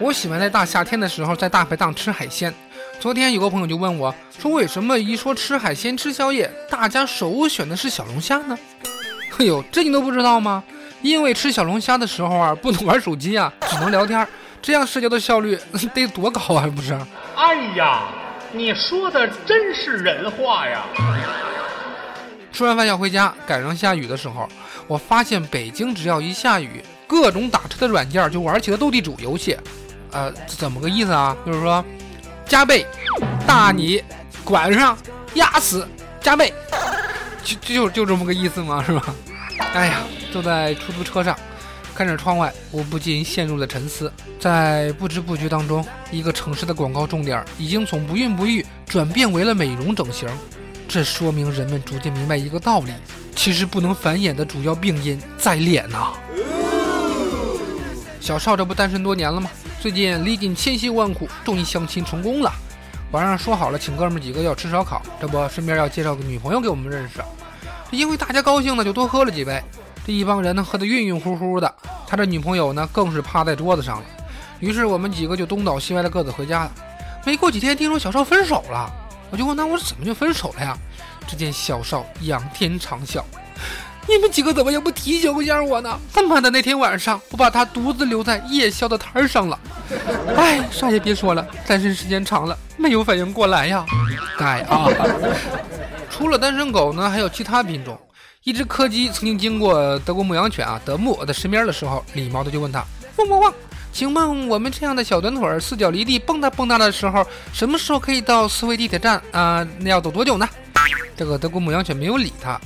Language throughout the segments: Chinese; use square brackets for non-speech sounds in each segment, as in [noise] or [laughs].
我喜欢在大夏天的时候在大排档吃海鲜。昨天有个朋友就问我，说为什么一说吃海鲜吃宵夜，大家首选的是小龙虾呢？[laughs] 哎呦，这你都不知道吗？因为吃小龙虾的时候啊，不能玩手机啊，只能聊天，这样社交的效率 [laughs] 得多高啊，不是？哎呀，你说的真是人话呀！吃完饭要回家，赶上下雨的时候，我发现北京只要一下雨，各种打车的软件就玩起了斗地主游戏。呃，怎么个意思啊？就是说，加倍，大你，管上，压死，加倍，[laughs] 就就就这么个意思吗？是吧？哎呀，坐在出租车上，看着窗外，我不禁陷入了沉思。在不知不觉当中，一个城市的广告重点已经从不孕不育转变为了美容整形，这说明人们逐渐明白一个道理：其实不能繁衍的主要病因在脸呐。小邵这不单身多年了吗？最近历尽千辛万苦，终于相亲成功了。晚上说好了，请哥们几个要吃烧烤，这不顺便要介绍个女朋友给我们认识。这因为大家高兴呢，就多喝了几杯。这一帮人呢，喝得晕晕乎乎的。他这女朋友呢，更是趴在桌子上了。于是我们几个就东倒西歪的各自回家了。没过几天，听说小邵分手了，我就问他，我怎么就分手了呀？只见小邵仰天长啸。你们几个怎么也不提醒一下我呢？他妈的，那天晚上我把他独自留在夜宵的摊上了。哎，啥也别说了，单身时间长了，没有反应过来呀。该啊。[laughs] 除了单身狗呢，还有其他品种。一只柯基曾经经过德国牧羊犬啊德牧的身边的时候，礼貌的就问他：汪汪汪，请问我们这样的小短腿四脚离地蹦跶蹦跶的时候，什么时候可以到四维地铁站啊？那要走多久呢？这个德国牧羊犬没有理他。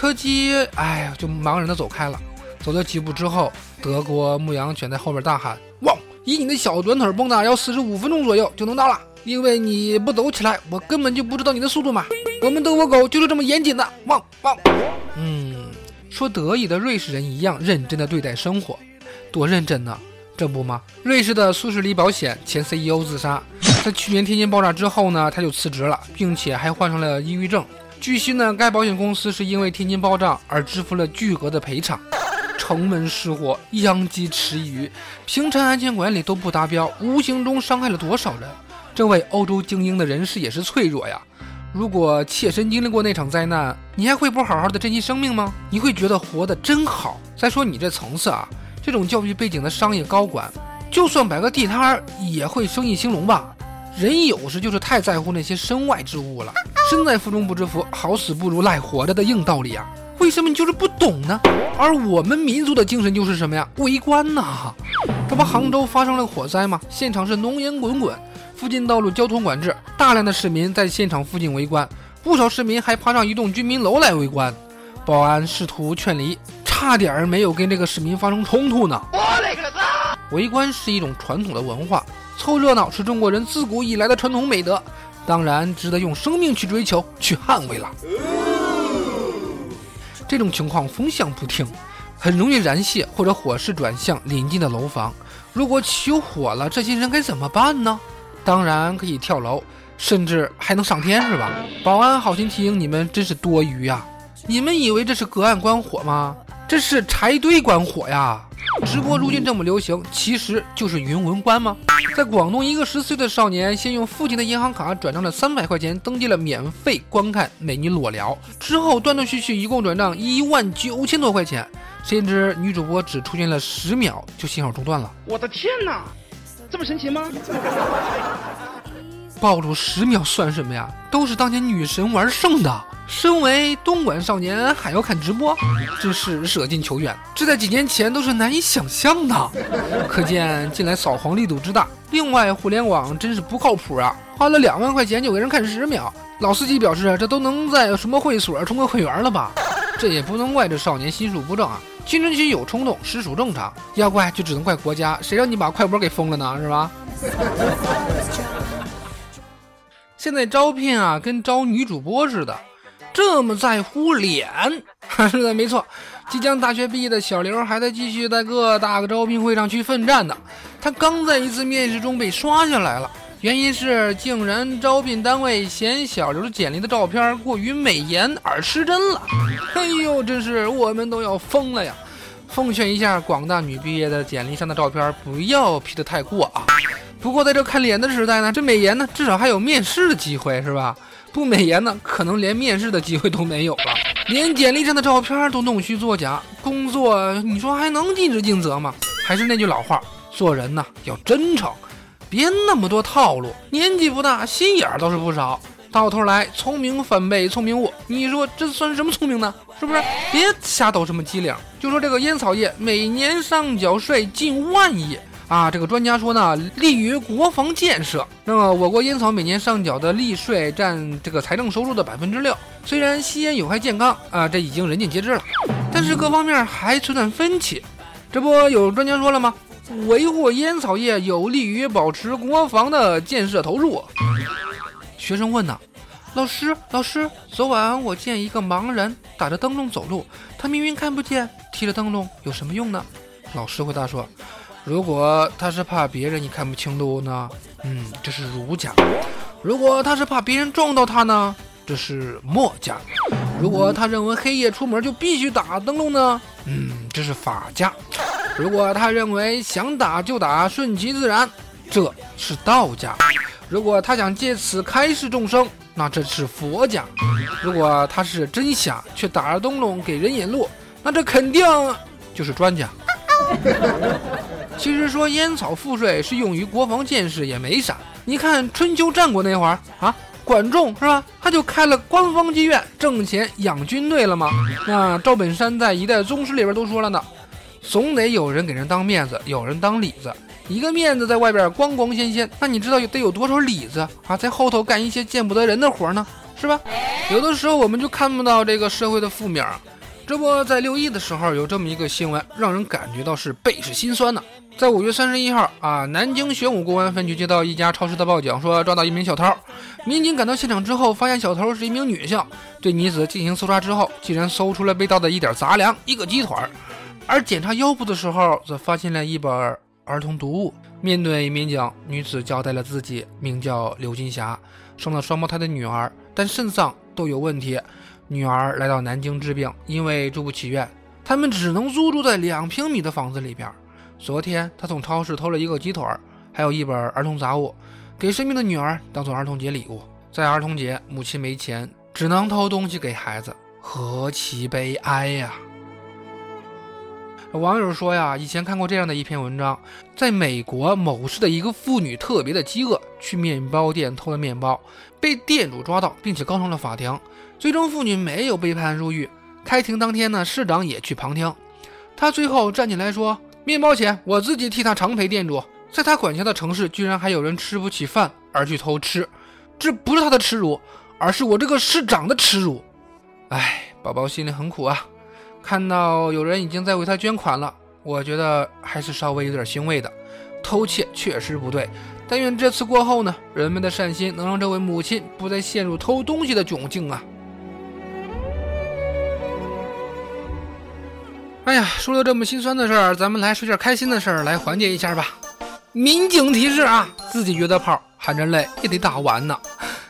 柯基，哎呀，就茫然的走开了。走了几步之后，德国牧羊犬在后面大喊：“汪！以你的小短腿蹦跶，要四十五分钟左右就能到了。因为你不走起来，我根本就不知道你的速度嘛。我们德国狗就是这么严谨的。汪汪！嗯，说得意的瑞士人一样认真的对待生活，多认真呢？这不吗？瑞士的苏士利保险前 CEO 自杀，在去年天津爆炸之后呢，他就辞职了，并且还患上了抑郁症。据悉呢，该保险公司是因为天津爆炸而支付了巨额的赔偿。城门失火，殃及池鱼，平常安全管理都不达标，无形中伤害了多少人？这位欧洲精英的人士也是脆弱呀。如果切身经历过那场灾难，你还会不好好的珍惜生命吗？你会觉得活得真好？再说你这层次啊，这种教育背景的商业高管，就算摆个地摊儿也会生意兴隆吧？人有时就是太在乎那些身外之物了。身在福中不知福，好死不如赖活着的硬道理啊！为什么你就是不懂呢？而我们民族的精神就是什么呀？围观呐！这不杭州发生了火灾吗？现场是浓烟滚滚，附近道路交通管制，大量的市民在现场附近围观，不少市民还爬上一栋居民楼来围观。保安试图劝离，差点没有跟这个市民发生冲突呢。我勒个擦！围观是一种传统的文化，凑热闹是中国人自古以来的传统美德。当然值得用生命去追求、去捍卫了。这种情况风向不停，很容易燃泄或者火势转向临近的楼房。如果起火了，这些人该怎么办呢？当然可以跳楼，甚至还能上天，是吧？保安好心提醒你们，真是多余呀！你们以为这是隔岸观火吗？这是柴堆关火呀！直播如今这么流行，其实就是云文关吗？在广东，一个十岁的少年先用父亲的银行卡转账了三百块钱，登记了免费观看美女裸聊，之后断断续续一共转账一万九千多块钱。谁知女主播只出现了十秒就信号中断了。我的天哪，这么神奇吗？暴露十秒算什么呀？都是当年女神玩剩的。身为东莞少年还要看直播，真是舍近求远。这在几年前都是难以想象的，可见近来扫黄力度之大。另外，互联网真是不靠谱啊！花了两万块钱就给人看十秒，老司机表示这都能在什么会所充个会员了吧？这也不能怪这少年心术不正啊！青春期有冲动实属正常，要怪就只能怪国家，谁让你把快播给封了呢？是吧？现在招聘啊，跟招女主播似的。这么在乎脸？[laughs] 是的，没错。即将大学毕业的小刘还在继续在各大个招聘会上去奋战呢。他刚在一次面试中被刷下来了，原因是竟然招聘单位嫌小刘简历的照片过于美颜而失真了。哎呦，真是我们都要疯了呀！奉劝一下广大女毕业的简历上的照片不要 P 得太过啊。不过在这看脸的时代呢，这美颜呢至少还有面试的机会，是吧？不美颜呢，可能连面试的机会都没有了。连简历上的照片都弄虚作假，工作你说还能尽职尽责吗？还是那句老话，做人呢要真诚，别那么多套路。年纪不大，心眼儿倒是不少，到头来聪明反被聪明误。你说这算什么聪明呢？是不是？别瞎抖什么机灵。就说这个烟草业，每年上缴税近万亿。啊，这个专家说呢，利于国防建设。那么，我国烟草每年上缴的利税占这个财政收入的百分之六。虽然吸烟有害健康啊，这已经人尽皆知了，但是各方面还存在分歧。这不有专家说了吗？维护烟草业有利于保持国防的建设投入。学生问呢，老师，老师，昨晚我见一个盲人打着灯笼走路，他明明看不见，提着灯笼有什么用呢？老师回答说。如果他是怕别人你看不清路呢？嗯，这是儒家。如果他是怕别人撞到他呢？这是墨家。如果他认为黑夜出门就必须打灯笼呢？嗯，这是法家。如果他认为想打就打，顺其自然，这是道家。如果他想借此开示众生，那这是佛家。如果他是真想却打着灯笼给人引路，那这肯定就是专家。其实说烟草赋税是用于国防建设也没啥。你看春秋战国那会儿啊，管仲是吧？他就开了官方妓院，挣钱养军队了吗？那赵本山在一代宗师里边都说了呢，总得有人给人当面子，有人当里子。一个面子在外边光光鲜鲜，那你知道得有多少里子啊，在后头干一些见不得人的活呢？是吧？有的时候我们就看不到这个社会的负面。这不在六一的时候有这么一个新闻，让人感觉到是倍是心酸呢。在五月三十一号啊，南京玄武公安分局接到一家超市的报警，说抓到一名小偷。民警赶到现场之后，发现小偷是一名女性。对女子进行搜查之后，竟然搜出了被盗的一点杂粮、一个鸡腿儿。而检查腰部的时候，则发现了一本儿童读物。面对民警，女子交代了自己名叫刘金霞，生了双胞胎的女儿，但肾脏都有问题。女儿来到南京治病，因为住不起院，他们只能租住在两平米的房子里边。昨天，他从超市偷了一个鸡腿，还有一本儿童杂物，给生病的女儿当做儿童节礼物。在儿童节，母亲没钱，只能偷东西给孩子，何其悲哀呀！网友说呀，以前看过这样的一篇文章，在美国某市的一个妇女特别的饥饿，去面包店偷了面包，被店主抓到，并且告上了法庭。最终，妇女没有被判入狱。开庭当天呢，市长也去旁听。他最后站起来说：“面包钱我自己替他常赔店主。在他管辖的城市，居然还有人吃不起饭而去偷吃，这不是他的耻辱，而是我这个市长的耻辱。”哎，宝宝心里很苦啊。看到有人已经在为他捐款了，我觉得还是稍微有点欣慰的。偷窃确实不对。但愿这次过后呢，人们的善心能让这位母亲不再陷入偷东西的窘境啊！哎呀，说了这么心酸的事儿，咱们来说点开心的事儿来缓解一下吧。民警提示啊，自己约的炮，含着泪也得打完呢。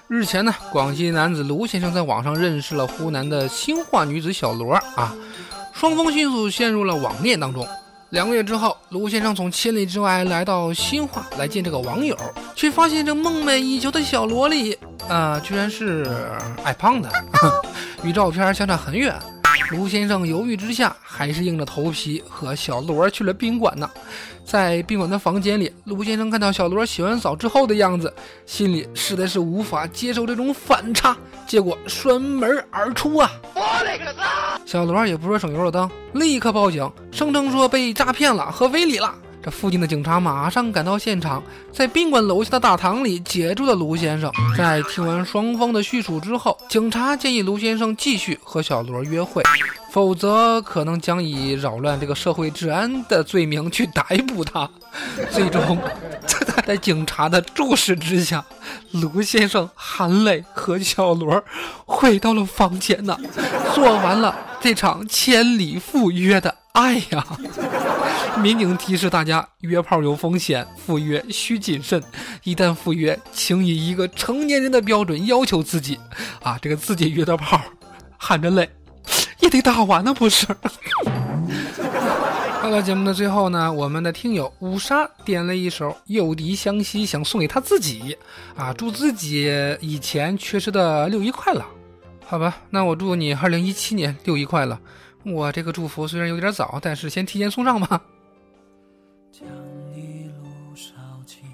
日前呢，广西男子卢先生在网上认识了湖南的新化女子小罗啊，双方迅速陷入了网恋当中。两个月之后，卢先生从千里之外来到新化来见这个网友，却发现这梦寐以求的小萝莉啊，居然是矮胖的，[laughs] 与照片相差很远。卢先生犹豫之下，还是硬着头皮和小罗去了宾馆呢。在宾馆的房间里，卢先生看到小罗洗完澡之后的样子，心里实在是无法接受这种反差，结果摔门而出啊！我勒个擦！小罗也不是省油的灯，立刻报警，声称说被诈骗了和非礼了。附近的警察马上赶到现场，在宾馆楼下的大堂里截住了卢先生。在听完双方的叙述之后，警察建议卢先生继续和小罗约会，否则可能将以扰乱这个社会治安的罪名去逮捕他。最终，[laughs] 在警察的注视之下，卢先生含泪和小罗回到了房间呢，做完了这场千里赴约的爱呀。民警提示大家：约炮有风险，赴约需谨慎。一旦赴约，请以一个成年人的标准要求自己。啊，这个自己约的炮，含着泪也得打完呢，不是？[laughs] 到了节目的最后呢，我们的听友五杀点了一首《诱敌相惜》，想送给他自己。啊，祝自己以前缺失的六一快乐。好吧，那我祝你二零一七年六一快乐。我这个祝福虽然有点早，但是先提前送上吧。将一路烧尽，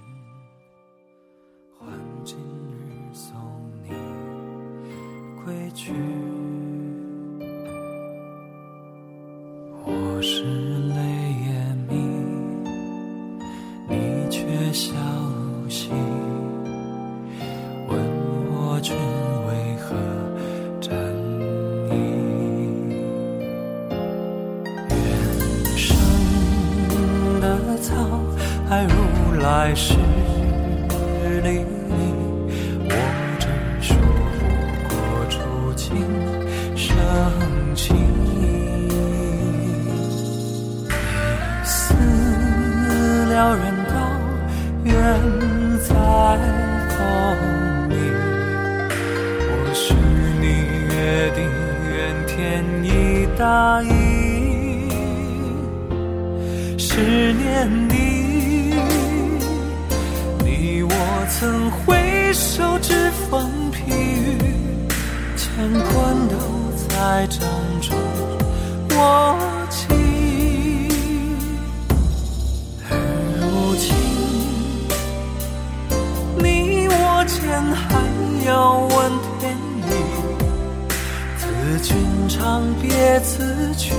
换今日送你归去。来时离离。我只说不过初情生情。你死了人道，远在风里。我许你约定，愿天意答应。十年手指风披雨，乾坤都在掌中握紧。而如今，你我间还要问天意，自君长别自去。